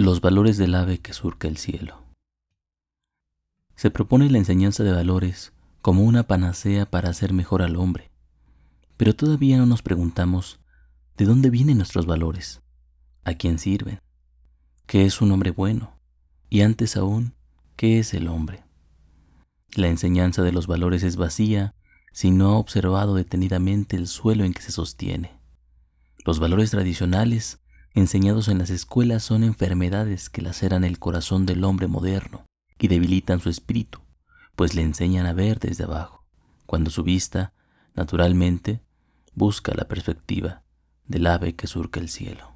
Los valores del ave que surca el cielo. Se propone la enseñanza de valores como una panacea para hacer mejor al hombre, pero todavía no nos preguntamos de dónde vienen nuestros valores, a quién sirven, qué es un hombre bueno y antes aún, qué es el hombre. La enseñanza de los valores es vacía si no ha observado detenidamente el suelo en que se sostiene. Los valores tradicionales enseñados en las escuelas son enfermedades que laceran el corazón del hombre moderno y debilitan su espíritu, pues le enseñan a ver desde abajo, cuando su vista, naturalmente, busca la perspectiva del ave que surca el cielo.